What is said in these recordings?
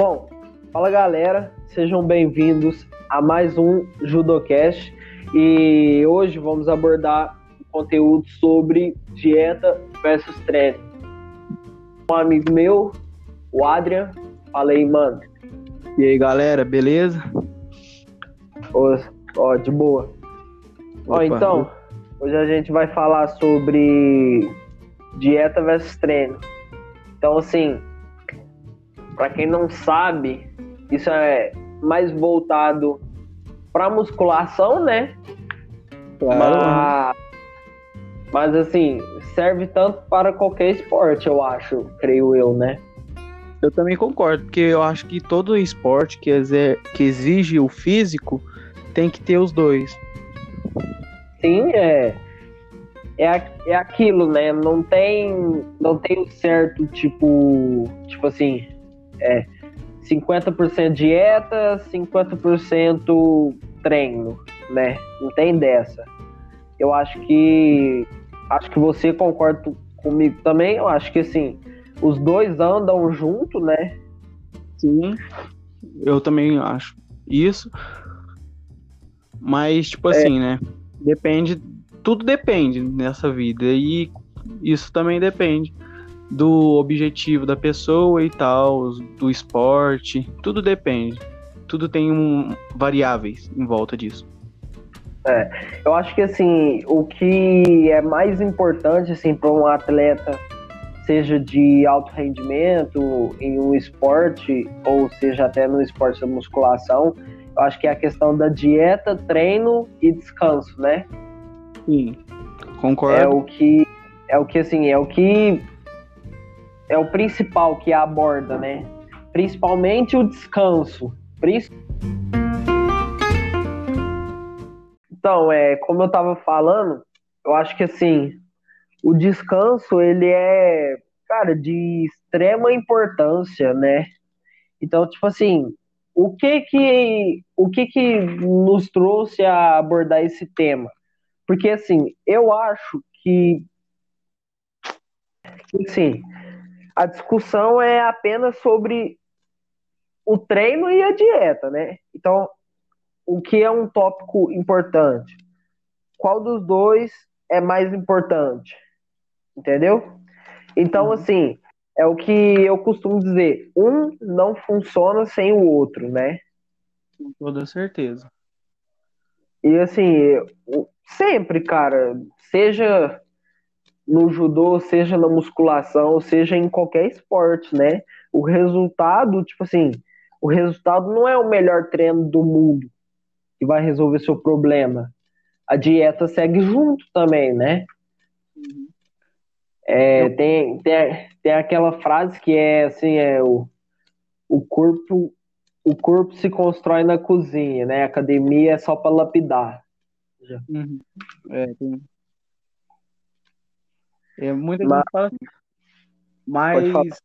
Bom, fala galera, sejam bem-vindos a mais um Judocast e hoje vamos abordar conteúdo sobre dieta versus treino. Um amigo meu, o Adrian, falei, mano. E aí galera, beleza? Ó, ó de boa. Ó, então, hoje a gente vai falar sobre dieta versus treino. Então, assim, para quem não sabe, isso é mais voltado para musculação, né? Claro. Mas, mas assim, serve tanto para qualquer esporte, eu acho, creio eu, né? Eu também concordo, porque eu acho que todo esporte que, que exige o físico tem que ter os dois. Sim, é. É, é aquilo, né? Não tem, não tem o certo, tipo, tipo assim, é 50% dieta, 50% treino, né? Não tem dessa. Eu acho que acho que você concorda comigo também. Eu acho que assim, os dois andam junto, né? Sim. Eu também acho isso. Mas, tipo assim, né? Depende. Tudo depende nessa vida. E isso também depende do objetivo da pessoa e tal, do esporte. Tudo depende. Tudo tem um, variáveis em volta disso. Eu acho que assim, o que é mais importante assim para um atleta, seja de alto rendimento em um esporte ou seja até no esporte da musculação, eu acho que é a questão da dieta, treino e descanso, né? Sim. É Concordo. o que é o que assim, é o que é o principal que aborda, né? Principalmente o descanso. Então, é, como eu tava falando, eu acho que assim, o descanso ele é, cara, de extrema importância, né? Então, tipo assim, o que que o que que nos trouxe a abordar esse tema? Porque assim, eu acho que assim, a discussão é apenas sobre o treino e a dieta, né? Então, o que é um tópico importante? Qual dos dois é mais importante? Entendeu? Então, Uhum. assim, é o que eu costumo dizer: um não funciona sem o outro, né? Com toda certeza. E assim, sempre, cara, seja no judô, seja na musculação, seja em qualquer esporte, né? O resultado, tipo assim, o resultado não é o melhor treino do mundo que vai resolver seu problema. A dieta segue junto também, né? É, tem, tem, tem aquela frase que é assim, é o, o corpo o corpo se constrói na cozinha, né? A academia é só para lapidar. Uhum. É, tem... é, muita Mas- gente fala assim. Mas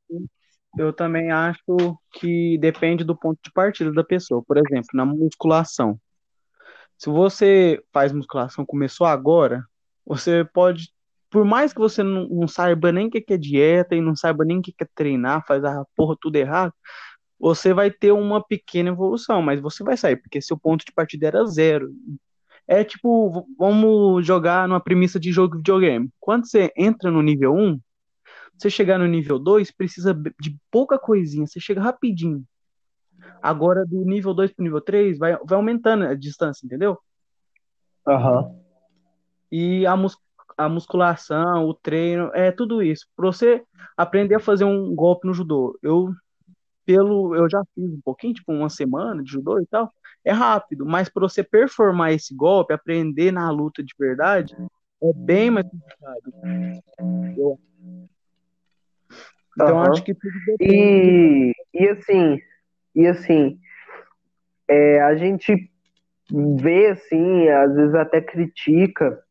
eu também acho que depende do ponto de partida da pessoa. Por exemplo, na musculação. Se você faz musculação, começou agora, você pode, por mais que você não, não saiba nem o que que é dieta e não saiba nem o que que é treinar, faz a porra tudo errado, você vai ter uma pequena evolução, mas você vai sair, porque seu ponto de partida era zero. É tipo, vamos jogar numa premissa de jogo de videogame. Quando você entra no nível 1, você chegar no nível 2, precisa de pouca coisinha, você chega rapidinho. Agora, do nível 2 pro nível 3, vai, vai aumentando a distância, entendeu? Aham. E a, mus a musculação, o treino, é tudo isso. Para você aprender a fazer um golpe no judô, eu pelo eu já fiz um pouquinho, tipo uma semana de judô e tal, é rápido, mas para você performar esse golpe, aprender na luta de verdade, é bem mais complicado. Eu- Então Aham. acho que tudo depende. E, e assim, e assim, é, a gente vê assim, às vezes até critica,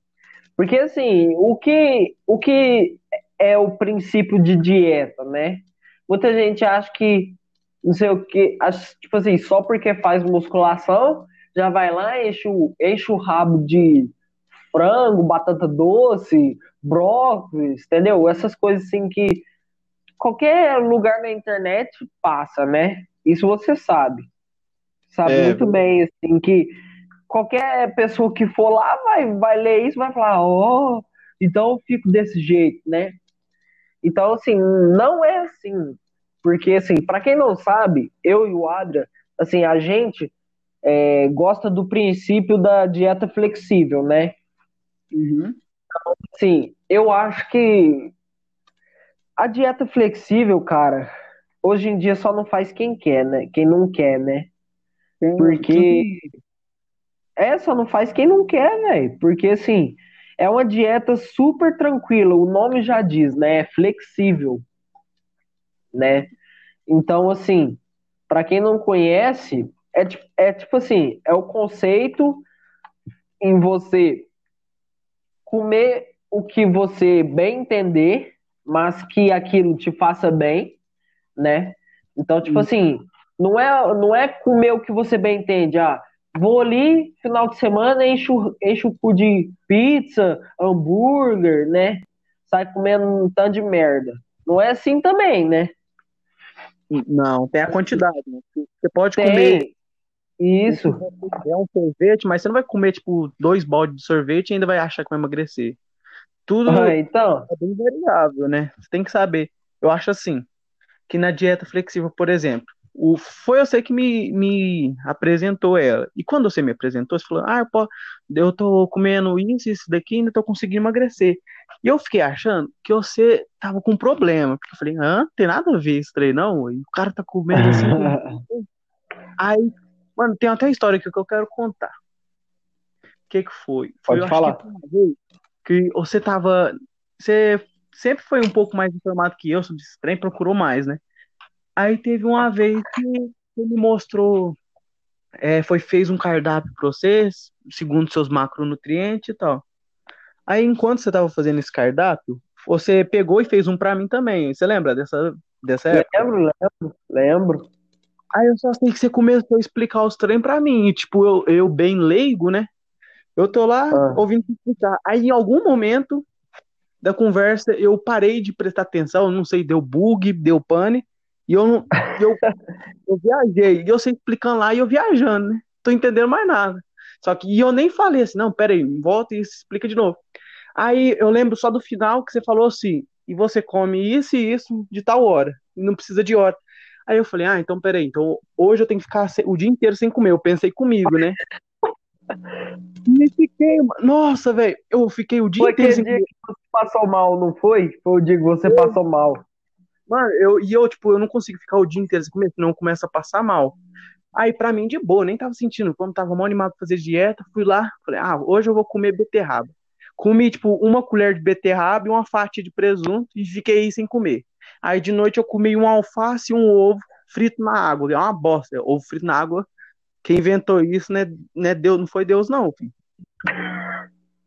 porque assim, o que, o que é o princípio de dieta, né? Muita gente acha que, não sei o que, tipo assim, só porque faz musculação, já vai lá, enche o, enche o rabo de frango, batata doce, brócolis, entendeu? Essas coisas assim que qualquer lugar na internet passa, né? Isso você sabe. Sabe é, muito bem, assim, que qualquer pessoa que for lá vai, vai ler isso vai falar, ó, oh, então eu fico desse jeito, né? Então, assim, não é assim. Porque, assim, para quem não sabe, eu e o Adria, assim, a gente é, gosta do princípio da dieta flexível, né? Uhum. Então, assim, eu acho que a dieta flexível, cara, hoje em dia só não faz quem quer, né? Quem não quer, né? Porque. É, só não faz quem não quer, velho. Porque, assim, é uma dieta super tranquila, o nome já diz, né? É flexível, né? Então, assim, para quem não conhece, é, é tipo assim, é o conceito em você comer o que você bem entender, mas que aquilo te faça bem, né? Então, tipo assim, não é, não é comer o que você bem entende, ah, vou ali, final de semana, encho, encho o cu de pizza, hambúrguer, né? Sai comendo um tanto de merda. Não é assim também, né? Não, tem a quantidade. Né? Você pode tem. comer. Isso. É um sorvete, mas você não vai comer, tipo, dois baldes de sorvete e ainda vai achar que vai emagrecer. Tudo ah, então. é bem variável, né? Você tem que saber. Eu acho assim, que na dieta flexível, por exemplo, o, foi você que me, me apresentou ela. E quando você me apresentou, você falou, ah, pô, eu tô comendo isso, isso daqui, ainda tô conseguindo emagrecer. E eu fiquei achando que você tava com problema. Porque eu falei, hã? Tem nada a ver isso não? E o cara tá comendo assim. aí, mano, tem até uma história aqui que eu quero contar. O que que foi? foi Pode falar. Que, que você tava. Você sempre foi um pouco mais informado que eu sobre esse trem, procurou mais, né? Aí teve uma vez que ele mostrou, é, foi fez um cardápio para vocês, segundo seus macronutrientes e tal. Aí enquanto você estava fazendo esse cardápio, você pegou e fez um para mim também. Você lembra dessa dessa época? Lembro, lembro, lembro. Aí eu só sei que você começou a explicar os treinos para mim, e tipo, eu, eu bem leigo, né? Eu tô lá ah. ouvindo explicar. Aí em algum momento da conversa eu parei de prestar atenção, não sei, deu bug, deu pane, e eu, eu, eu viajei, e eu sei explicando lá e eu viajando, né? Tô entendendo mais nada. Só que e eu nem falei assim, não, peraí, volta e explica de novo. Aí eu lembro só do final que você falou assim, e você come isso e isso de tal hora, não precisa de hora. Aí eu falei, ah, então peraí, então hoje eu tenho que ficar o dia inteiro sem comer. Eu pensei comigo, né? E fiquei, nossa, velho, eu fiquei o dia foi inteiro. Foi que você passou mal, não foi? Foi o dia que você foi. passou mal. Mano, eu, e eu, tipo, eu não consigo ficar o dia inteiro sem comer, senão começa a passar mal. Aí, pra mim, de boa, nem tava sentindo. Quando tava mal animado pra fazer dieta, fui lá, falei, ah, hoje eu vou comer beterraba. Comi, tipo, uma colher de beterraba e uma fatia de presunto e fiquei sem comer. Aí, de noite, eu comi um alface e um ovo frito na água. É uma bosta. Ovo frito na água. Quem inventou isso, né, né Deus, não foi Deus, não, filho.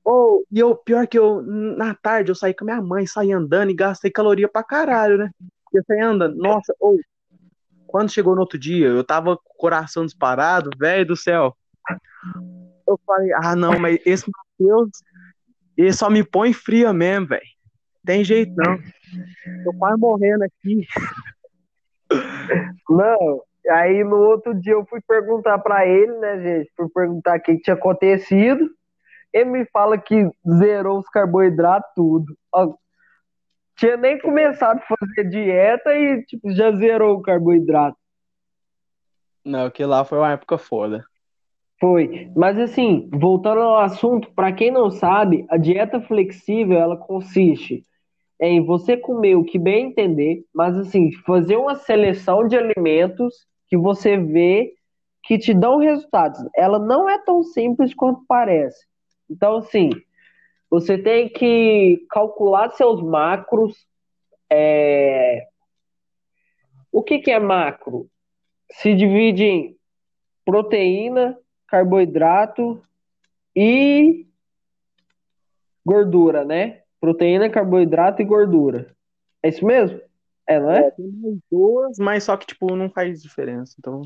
Oh, e eu, pior que eu, na tarde, eu saí com a minha mãe, saí andando e gastei caloria pra caralho, né? Eu saí andando, nossa, ou quando chegou no outro dia, eu tava com o coração disparado, velho do céu. Eu falei, ah, não, mas esse Matheus, ele só me põe fria mesmo, velho. Tem jeito não. Tô quase morrendo aqui. Não, aí no outro dia eu fui perguntar pra ele, né, gente? Fui perguntar o que tinha acontecido. Ele me fala que zerou os carboidratos tudo. Ó, tinha nem começado a fazer dieta e tipo, já zerou o carboidrato. Não, que lá foi uma época foda. Foi. Mas assim, voltando ao assunto, para quem não sabe, a dieta flexível ela consiste em você comer o que bem entender, mas assim, fazer uma seleção de alimentos que você vê que te dão resultados. Ela não é tão simples quanto parece. Então, assim, você tem que calcular seus macros. É... O que, que é macro? Se divide em proteína, carboidrato e gordura, né? Proteína, carboidrato e gordura. É isso mesmo? É, não é? é tem mais duas, mas só que, tipo, não faz diferença. Então,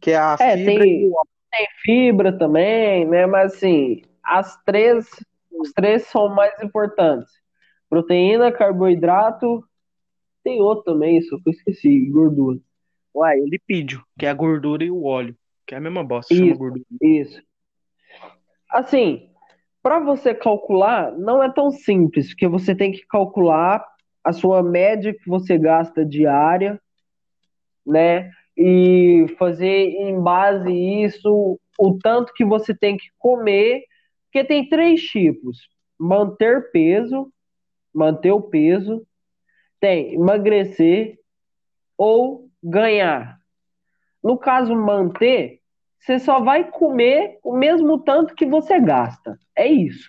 que é a é, fibra tem, e... tem fibra também, né? Mas, assim, as três, os três são mais importantes. Proteína, carboidrato, tem outro também, só que eu esqueci, gordura. Uai, o lipídio, que é a gordura e o óleo, que é a mesma bosta, chama Isso, gordura. isso. Assim, para você calcular, não é tão simples, porque você tem que calcular a sua média que você gasta diária, né? E fazer em base isso o tanto que você tem que comer, porque tem três tipos: manter peso, manter o peso, tem emagrecer ou ganhar. No caso manter, você só vai comer o mesmo tanto que você gasta. É isso.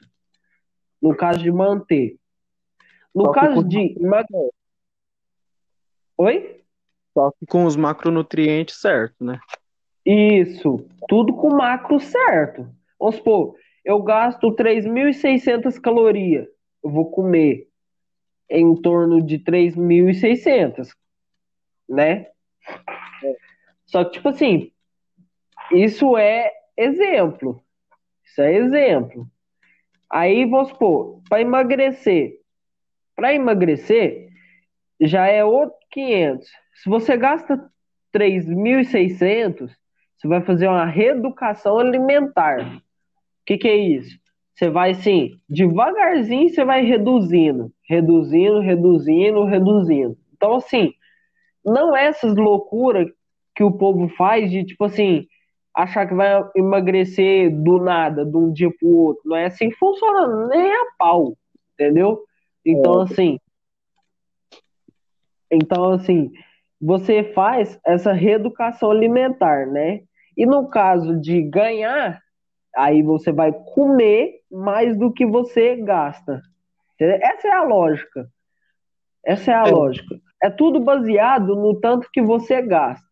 No caso de manter. No Só caso com- de emagrecer. Oi? Só que com os macronutrientes certo, né? Isso, tudo com macro certo. Vamos supor, eu gasto 3.600 calorias. Eu vou comer em torno de 3.600, né? Só que, tipo assim, isso é exemplo. Isso é exemplo. Aí, vamos supor, para emagrecer. Para emagrecer, já é outro 500. Se você gasta 3.600, você vai fazer uma reeducação alimentar. O que, que é isso? Você vai assim, devagarzinho você vai reduzindo, reduzindo, reduzindo, reduzindo. Então, assim, não é essas loucuras que o povo faz de tipo assim, achar que vai emagrecer do nada, de um dia pro outro. Não é assim que funciona, nem a pau, entendeu? Então, assim, então, assim, você faz essa reeducação alimentar, né? E no caso de ganhar, aí você vai comer mais do que você gasta. Entendeu? Essa é a lógica. Essa é a É. lógica. É tudo baseado no tanto que você gasta.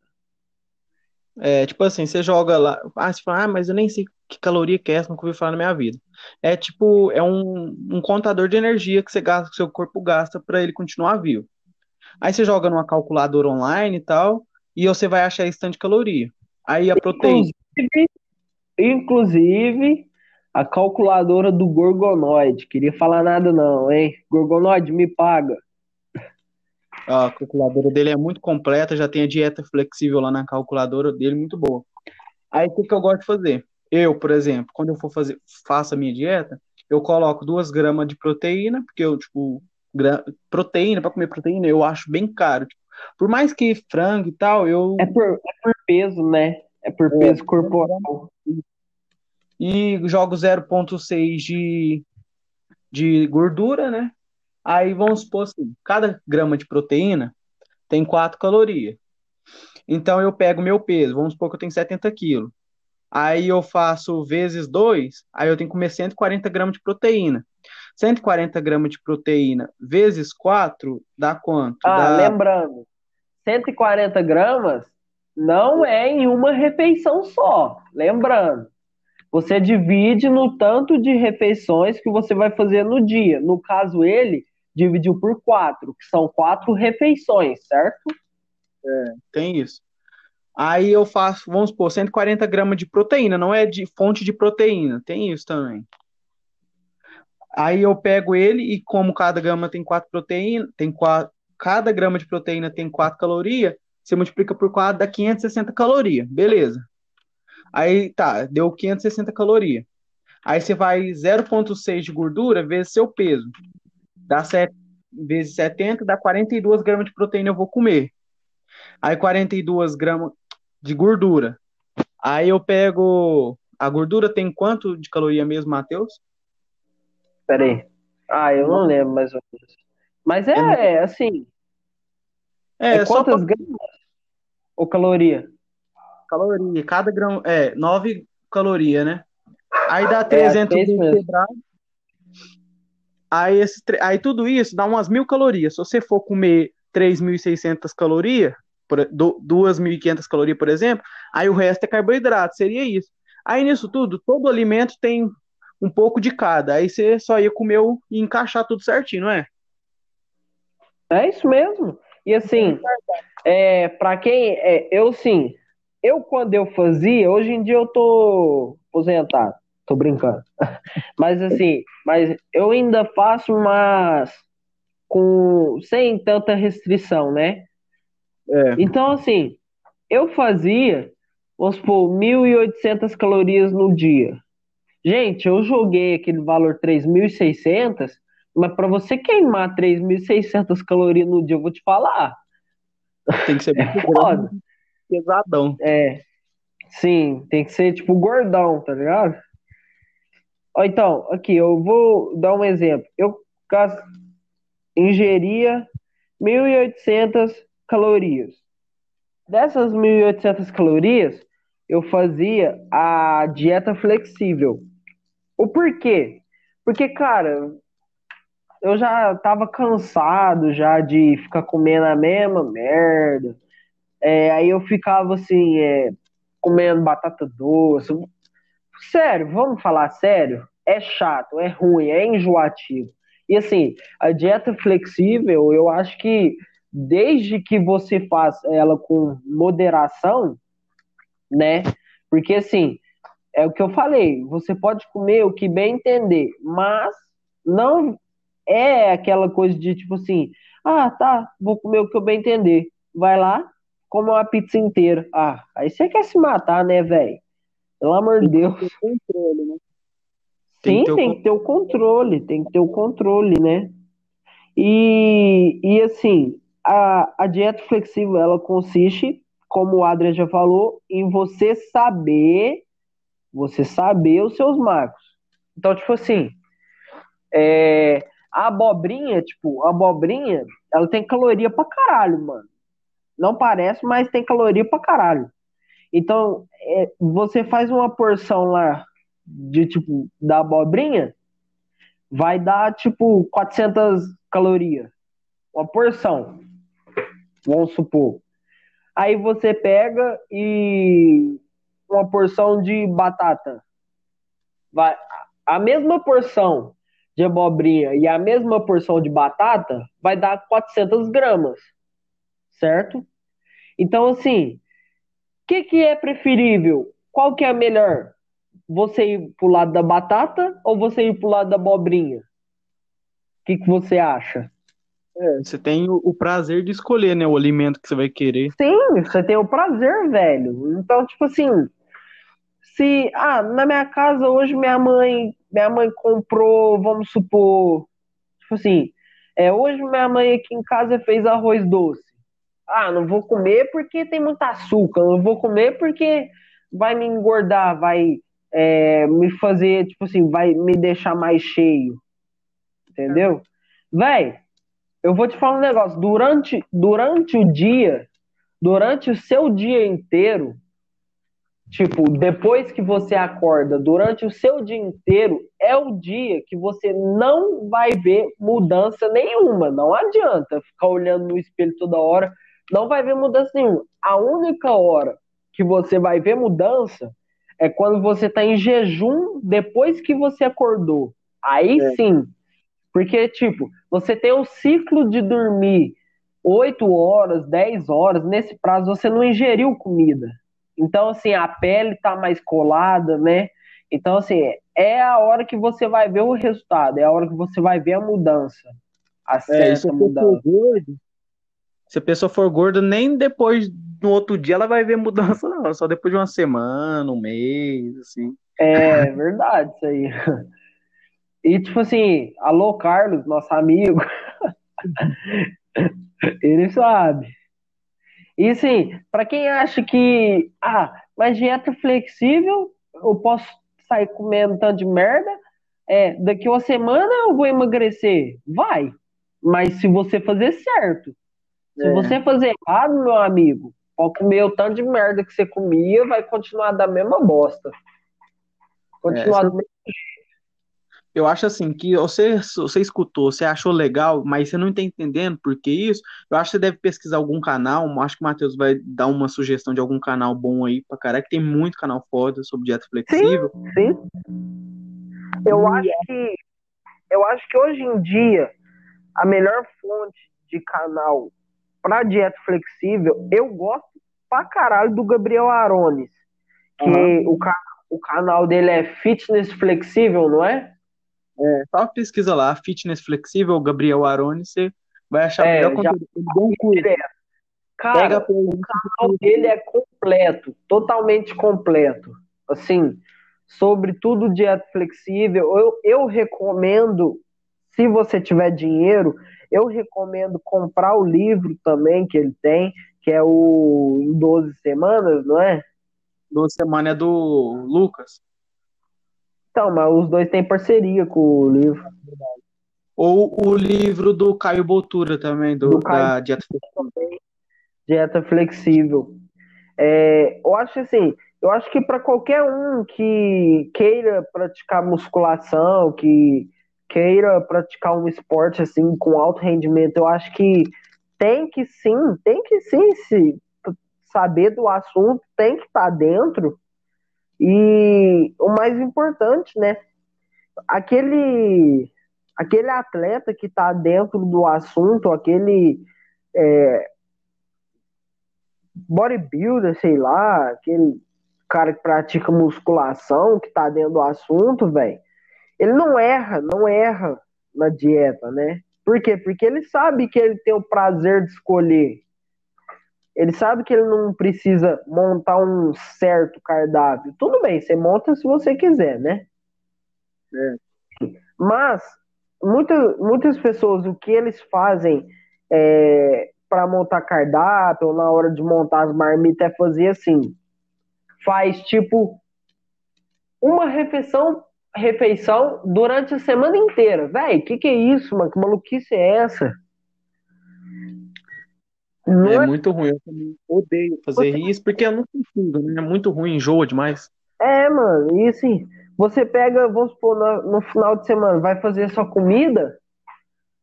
É, tipo assim, você joga lá, ah, você fala, ah, mas eu nem sei que caloria que é essa, nunca ouvi falar na minha vida. É tipo, é um, um contador de energia que você gasta, que seu corpo gasta para ele continuar vivo. Aí você joga numa calculadora online e tal, e você vai achar esse tanto de caloria. Aí a proteína, Inclusive, inclusive, a calculadora do Gorgonoide. Queria falar nada não, hein? Gorgonoide, me paga. a calculadora dele é muito completa, já tem a dieta flexível lá na calculadora dele, muito boa. Aí o que que eu gosto de fazer? Eu, por exemplo, quando eu for fazer, faço a minha dieta, eu coloco duas gramas de proteína, porque eu, tipo, gra- proteína, para comer proteína, eu acho bem caro. Tipo, por mais que frango e tal, eu. É por, é por peso, né? É por peso corporal. E jogo 0,6 de, de gordura, né? Aí vamos supor assim, cada grama de proteína tem 4 calorias. Então eu pego meu peso, vamos supor que eu tenho 70 quilos. Aí eu faço vezes 2, aí eu tenho que comer 140 gramas de proteína. 140 gramas de proteína vezes 4 dá quanto? Ah, dá... lembrando, 140 gramas não é em uma refeição só. Lembrando, você divide no tanto de refeições que você vai fazer no dia. No caso, ele dividiu por quatro, que são quatro refeições, certo? Tem isso. Aí eu faço, vamos supor, 140 gramas de proteína, não é de fonte de proteína, tem isso também. Aí eu pego ele e como cada grama tem quatro proteínas, tem quatro, cada grama de proteína tem 4 calorias, você multiplica por 4 dá 560 calorias, beleza. Aí tá, deu 560 calorias. Aí você vai 0,6 de gordura vezes seu peso. Dá 7 vezes 70, dá 42 gramas de proteína eu vou comer. Aí 42 gramas de gordura. Aí eu pego. A gordura tem quanto de caloria mesmo, Matheus? Pera aí. Ah, eu não lembro mais ou menos. Mas é, é assim, É, é só quantas gramas ou caloria? Caloria. Cada grão. É, 9 calorias, né? Aí dá 300 é quebrado. Aí, esse, aí tudo isso dá umas mil calorias. Se você for comer 3.600 calorias, por, do- 2.500 calorias, por exemplo, aí o resto é carboidrato, seria isso. Aí nisso tudo, todo alimento tem um pouco de cada. Aí você só ia comer e encaixar tudo certinho, não é? É isso mesmo. E assim, é, para quem é, eu sim, eu quando eu fazia, hoje em dia eu tô aposentado, tô brincando. Mas assim, mas eu ainda faço, mas com sem tanta restrição, né? É. Então assim, eu fazia, vamos supor, 1.800 calorias no dia. Gente, eu joguei aquele valor 3.600, mas para você queimar 3.600 calorias no dia, eu vou te falar. Tem que ser é foda. Pesadão. É. Sim, tem que ser tipo gordão, tá ligado? Ó, então, aqui, eu vou dar um exemplo. Eu ingeria 1.800 calorias. Dessas 1.800 calorias, eu fazia a dieta flexível. O porquê? Porque, cara, eu já tava cansado já de ficar comendo a mesma merda. É, aí eu ficava assim, é, comendo batata doce. Sério, vamos falar sério? É chato, é ruim, é enjoativo. E assim, a dieta flexível, eu acho que desde que você faça ela com moderação, né? Porque assim, é o que eu falei, você pode comer o que bem entender, mas não é aquela coisa de tipo assim, ah, tá, vou comer o que eu bem entender. Vai lá, come uma pizza inteira. Ah, aí você quer se matar, né, velho? Pelo amor de Deus. Controle, né? Sim, tem, tem que ter o controle, tem que ter o controle, né? E, e assim, a, a dieta flexível, ela consiste, como o Adrian já falou, em você saber, você saber os seus marcos. Então, tipo assim, é, a abobrinha, tipo, a abobrinha, ela tem caloria pra caralho, mano. Não parece, mas tem caloria pra caralho. Então, é, você faz uma porção lá de, tipo, da abobrinha, vai dar, tipo, 400 calorias. Uma porção. Vamos supor. Aí você pega e uma porção de batata. Vai, a mesma porção de abobrinha e a mesma porção de batata vai dar 400 gramas, certo? Então, assim, o que, que é preferível? Qual que é melhor? Você ir pro lado da batata ou você ir pro lado da abobrinha? O que, que você acha? É, você tem o, o, prazer de escolher, né, o alimento que você vai querer. Sim, você tem o prazer, velho. Então, tipo assim, se ah, na minha casa hoje minha mãe minha mãe comprou, vamos supor, tipo assim, é, hoje minha mãe aqui em casa fez arroz doce. Ah, não vou comer porque tem muito açúcar, não vou comer porque vai me engordar, vai é, me fazer, tipo assim, vai me deixar mais cheio. Entendeu? Véi, eu vou te falar um negócio. Durante, durante o dia, durante o seu dia inteiro, Tipo, depois que você acorda, durante o seu dia inteiro, é o dia que você não vai ver mudança nenhuma. Não adianta ficar olhando no espelho toda hora, não vai ver mudança nenhuma. A única hora que você vai ver mudança é quando você está em jejum depois que você acordou. Aí é. sim. Porque, tipo, você tem o ciclo de dormir 8 horas, 10 horas, nesse prazo você não ingeriu comida. Então, assim, a pele tá mais colada, né? Então, assim, é a hora que você vai ver o resultado, é a hora que você vai ver a mudança. A é, certa mudança. Se a pessoa for gorda, nem depois, no outro dia, ela vai ver mudança, não. Só depois de uma semana, um mês, assim. É verdade, isso aí. E, tipo assim, alô, Carlos, nosso amigo. Ele sabe. E assim, para quem acha que, ah, mas dieta flexível, eu posso sair comendo tanto de merda, é, daqui uma semana eu vou emagrecer. Vai. Mas se você fazer certo. Se é. você fazer errado, meu amigo, pode comer o tanto de merda que você comia, vai continuar da mesma bosta. Continuar é, do mesmo eu acho assim que você, você escutou, você achou legal, mas você não está entendendo por que isso. Eu acho que você deve pesquisar algum canal. Acho que o Matheus vai dar uma sugestão de algum canal bom aí pra caralho, que tem muito canal foda sobre dieta flexível. Sim, sim. Eu acho que eu acho que hoje em dia a melhor fonte de canal para dieta flexível, eu gosto pra caralho do Gabriel Arones. Que uhum. o, o canal dele é Fitness Flexível, não é? É, só pesquisa lá, fitness flexível, Gabriel Aroni, você vai achar é, melhor conteúdo. Direto. Cara, o canal dele é completo, totalmente completo. Assim, sobre tudo dieta flexível. Eu, eu recomendo, se você tiver dinheiro, eu recomendo comprar o livro também que ele tem, que é o em 12 semanas, não é? 12 semanas é do Lucas. Então, mas os dois têm parceria com o livro. Ou o livro do Caio Botura também, do, do da Dieta Flexível. Dieta Flexível. É, eu acho assim, eu acho que para qualquer um que queira praticar musculação, que queira praticar um esporte assim com alto rendimento, eu acho que tem que sim, tem que sim se saber do assunto, tem que estar tá dentro. E o mais importante, né? Aquele aquele atleta que está dentro do assunto, aquele é, bodybuilder, sei lá, aquele cara que pratica musculação, que tá dentro do assunto, velho, ele não erra, não erra na dieta, né? Por quê? Porque ele sabe que ele tem o prazer de escolher. Ele sabe que ele não precisa montar um certo cardápio. Tudo bem, você monta se você quiser, né? É. Mas muita, muitas pessoas, o que eles fazem é, para montar cardápio ou na hora de montar as marmitas é fazer assim: faz tipo uma refeição refeição durante a semana inteira. Véi, que que é isso, mano? Que maluquice é essa? Não é, é muito ruim, eu também odeio fazer você... isso, porque eu não consigo, né? É muito ruim, enjoa demais. É, mano, e assim, você pega, vamos supor, no, no final de semana, vai fazer sua comida,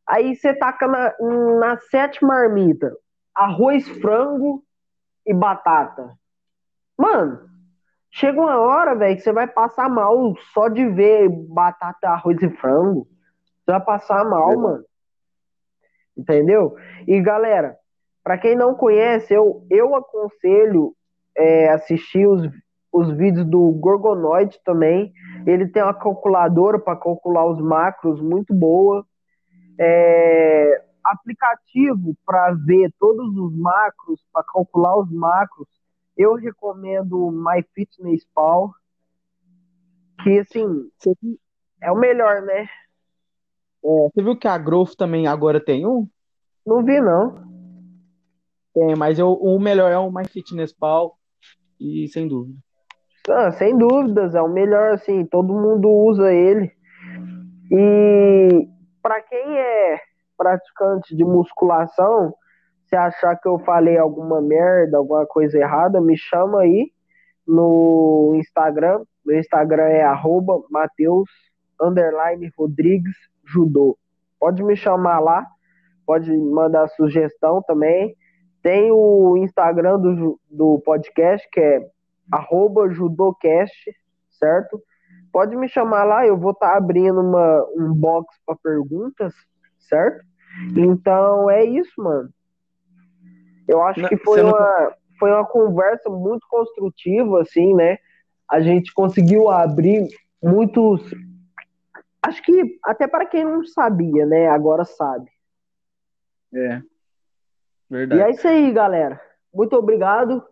aí você taca na, na sete marmita, arroz, frango e batata. Mano, chega uma hora, velho, que você vai passar mal só de ver batata, arroz e frango. Você vai passar mal, é. mano. Entendeu? E galera, para quem não conhece, eu, eu aconselho é, assistir os, os vídeos do Gorgonoid também. Ele tem uma calculadora para calcular os macros muito boa. É, aplicativo para ver todos os macros, para calcular os macros eu recomendo o MyFitnessPal, que assim, é o melhor, né? É, você viu que a Growth também agora tem um? Não vi, não. Tem, mas eu, o melhor é o MyFitnessPal, e sem dúvida. Ah, sem dúvidas, é o melhor, assim, todo mundo usa ele. E para quem é praticante de musculação, se achar que eu falei alguma merda, alguma coisa errada, me chama aí no Instagram. Meu Instagram é arroba Mateus Rodrigues Judô. Pode me chamar lá, pode mandar sugestão também. Tem o Instagram do, do podcast, que é arroba judocast, certo? Pode me chamar lá, eu vou estar tá abrindo uma, um box para perguntas, certo? Então é isso, mano. Eu acho não, que foi uma, não... foi uma conversa muito construtiva, assim, né? A gente conseguiu abrir muitos. Acho que até para quem não sabia, né? Agora sabe. É. Verdade. E é isso aí, galera. Muito obrigado.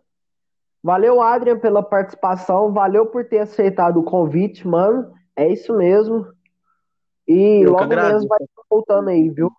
Valeu, Adrian, pela participação. Valeu por ter aceitado o convite, mano. É isso mesmo. E Eu logo mesmo vai voltando aí, viu?